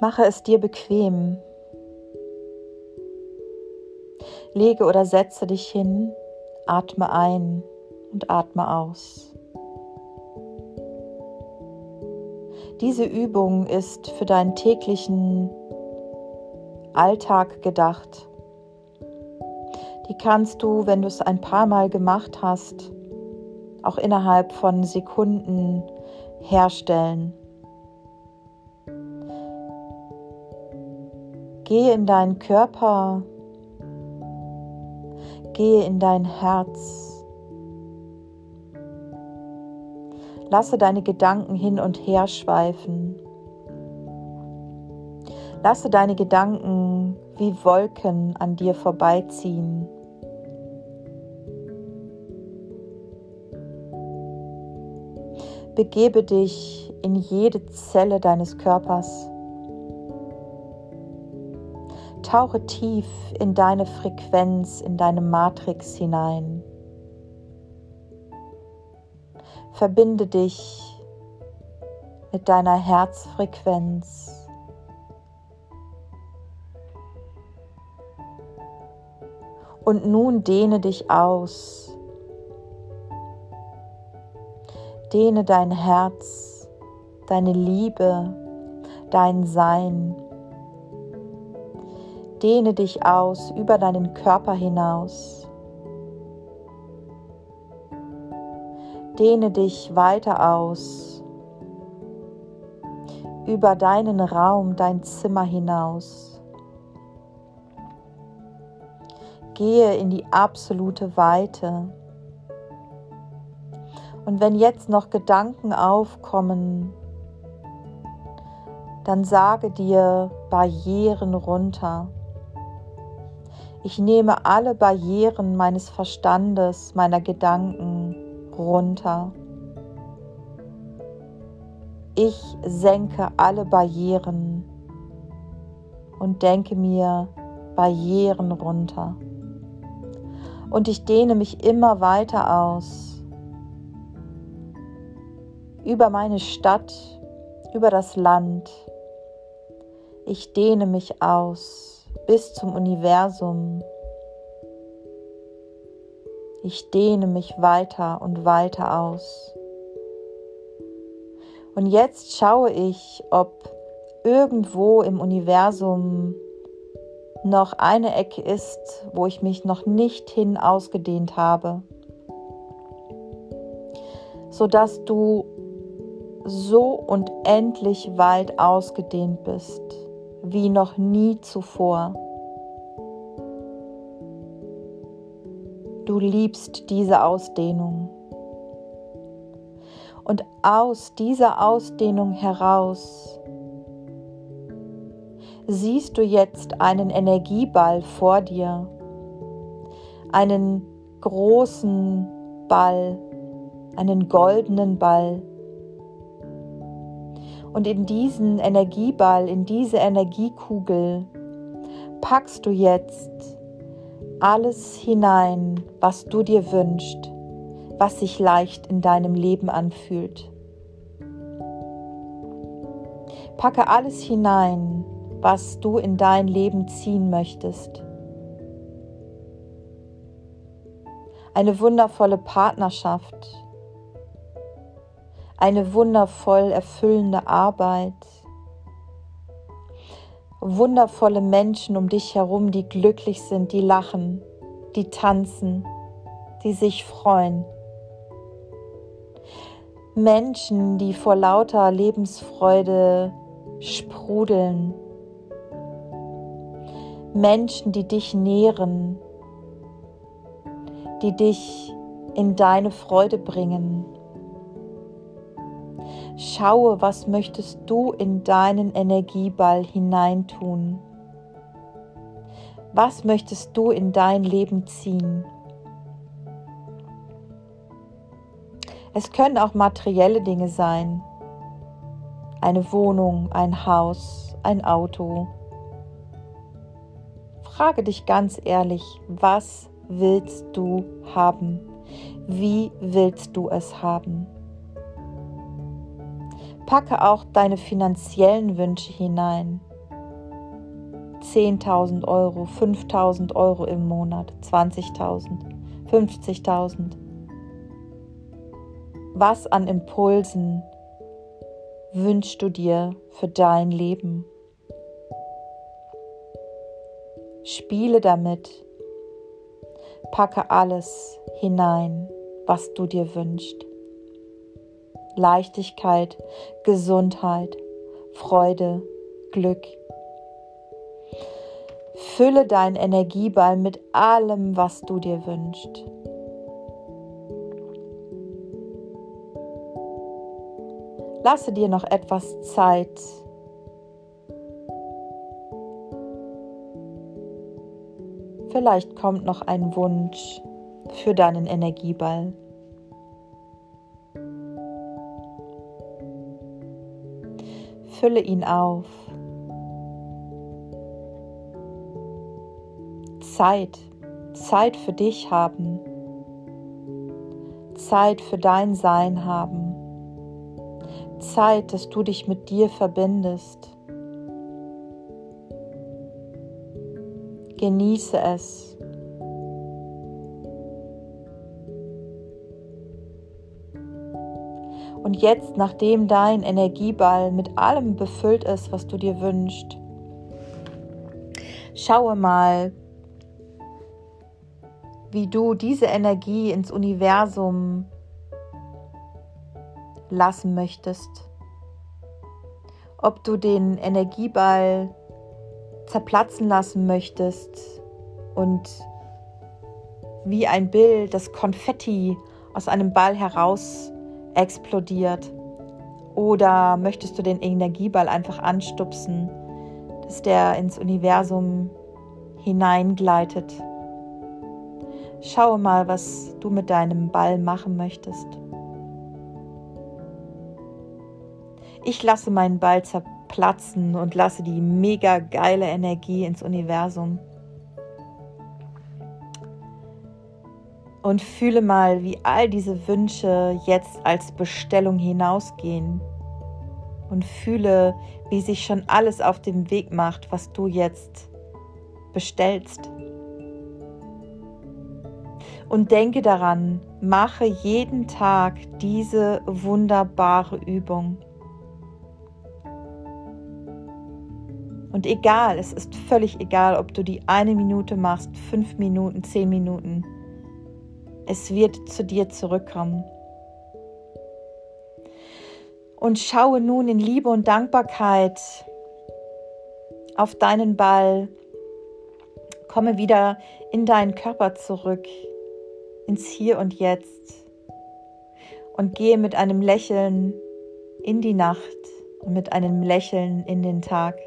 Mache es dir bequem. Lege oder setze dich hin, atme ein und atme aus. Diese Übung ist für deinen täglichen Alltag gedacht. Die kannst du, wenn du es ein paar Mal gemacht hast, auch innerhalb von Sekunden herstellen. Gehe in deinen Körper, gehe in dein Herz. Lasse deine Gedanken hin und her schweifen. Lasse deine Gedanken wie Wolken an dir vorbeiziehen. Begebe dich in jede Zelle deines Körpers. Tauche tief in deine Frequenz, in deine Matrix hinein. Verbinde dich mit deiner Herzfrequenz. Und nun dehne dich aus. Dehne dein Herz, deine Liebe, dein Sein Dehne dich aus über deinen Körper hinaus. Dehne dich weiter aus über deinen Raum, dein Zimmer hinaus. Gehe in die absolute Weite. Und wenn jetzt noch Gedanken aufkommen, dann sage dir Barrieren runter. Ich nehme alle Barrieren meines Verstandes, meiner Gedanken runter. Ich senke alle Barrieren und denke mir Barrieren runter. Und ich dehne mich immer weiter aus über meine Stadt, über das Land. Ich dehne mich aus bis zum Universum. Ich dehne mich weiter und weiter aus. Und jetzt schaue ich, ob irgendwo im Universum noch eine Ecke ist, wo ich mich noch nicht hin ausgedehnt habe, sodass du so unendlich weit ausgedehnt bist wie noch nie zuvor. Du liebst diese Ausdehnung. Und aus dieser Ausdehnung heraus siehst du jetzt einen Energieball vor dir, einen großen Ball, einen goldenen Ball, und in diesen Energieball, in diese Energiekugel packst du jetzt alles hinein, was du dir wünschst, was sich leicht in deinem Leben anfühlt. Packe alles hinein, was du in dein Leben ziehen möchtest. Eine wundervolle Partnerschaft, eine wundervoll erfüllende Arbeit, wundervolle Menschen um dich herum, die glücklich sind, die lachen, die tanzen, die sich freuen. Menschen, die vor lauter Lebensfreude sprudeln. Menschen, die dich nähren, die dich in deine Freude bringen. Schaue, was möchtest du in deinen Energieball hineintun? Was möchtest du in dein Leben ziehen? Es können auch materielle Dinge sein. Eine Wohnung, ein Haus, ein Auto. Frage dich ganz ehrlich, was willst du haben? Wie willst du es haben? Packe auch deine finanziellen Wünsche hinein. 10.000 Euro, 5.000 Euro im Monat, 20.000, 50.000. Was an Impulsen wünschst du dir für dein Leben? Spiele damit, packe alles hinein, was du dir wünschst. Leichtigkeit, Gesundheit, Freude, Glück. Fülle deinen Energieball mit allem, was du dir wünschst. Lasse dir noch etwas Zeit. Vielleicht kommt noch ein Wunsch für deinen Energieball. Fülle ihn auf. Zeit, Zeit für dich haben. Zeit für dein Sein haben. Zeit, dass du dich mit dir verbindest. Genieße es. Und jetzt, nachdem dein Energieball mit allem befüllt ist, was du dir wünschst, schaue mal, wie du diese Energie ins Universum lassen möchtest. Ob du den Energieball zerplatzen lassen möchtest und wie ein Bild das Konfetti aus einem Ball heraus explodiert. Oder möchtest du den Energieball einfach anstupsen, dass der ins Universum hineingleitet? Schau mal, was du mit deinem Ball machen möchtest. Ich lasse meinen Ball zerplatzen und lasse die mega geile Energie ins Universum. Und fühle mal, wie all diese Wünsche jetzt als Bestellung hinausgehen. Und fühle, wie sich schon alles auf dem Weg macht, was du jetzt bestellst. Und denke daran, mache jeden Tag diese wunderbare Übung. Und egal, es ist völlig egal, ob du die eine Minute machst, fünf Minuten, zehn Minuten. Es wird zu dir zurückkommen. Und schaue nun in Liebe und Dankbarkeit auf deinen Ball. Komme wieder in deinen Körper zurück, ins Hier und Jetzt. Und gehe mit einem Lächeln in die Nacht und mit einem Lächeln in den Tag.